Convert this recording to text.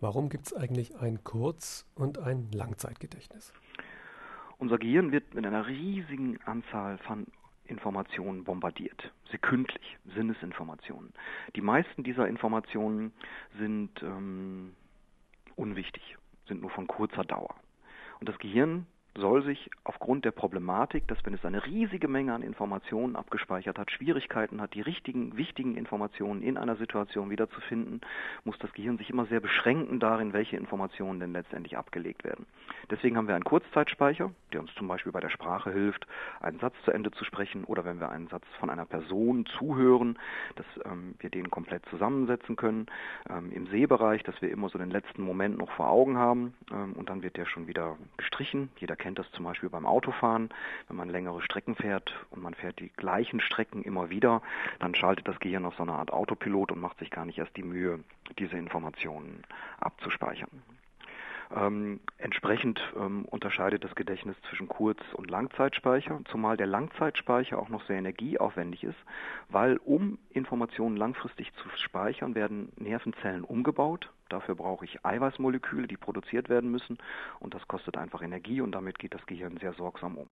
Warum gibt es eigentlich ein Kurz- und ein Langzeitgedächtnis? Unser Gehirn wird mit einer riesigen Anzahl von Informationen bombardiert, sekündlich, Sinnesinformationen. Die meisten dieser Informationen sind ähm, unwichtig, sind nur von kurzer Dauer. Und das Gehirn soll sich aufgrund der Problematik, dass wenn es eine riesige Menge an Informationen abgespeichert hat, Schwierigkeiten hat, die richtigen, wichtigen Informationen in einer Situation wiederzufinden, muss das Gehirn sich immer sehr beschränken darin, welche Informationen denn letztendlich abgelegt werden. Deswegen haben wir einen Kurzzeitspeicher, der uns zum Beispiel bei der Sprache hilft, einen Satz zu Ende zu sprechen oder wenn wir einen Satz von einer Person zuhören, dass ähm, wir den komplett zusammensetzen können. Ähm, Im Sehbereich, dass wir immer so den letzten Moment noch vor Augen haben ähm, und dann wird der schon wieder gestrichen. Jeder kennt kennt das zum Beispiel beim Autofahren. Wenn man längere Strecken fährt und man fährt die gleichen Strecken immer wieder, dann schaltet das Gehirn auf so eine Art Autopilot und macht sich gar nicht erst die Mühe, diese Informationen abzuspeichern. Ähm, entsprechend ähm, unterscheidet das Gedächtnis zwischen Kurz- und Langzeitspeicher, zumal der Langzeitspeicher auch noch sehr energieaufwendig ist, weil um Informationen langfristig zu speichern, werden Nervenzellen umgebaut. Dafür brauche ich Eiweißmoleküle, die produziert werden müssen und das kostet einfach Energie und damit geht das Gehirn sehr sorgsam um.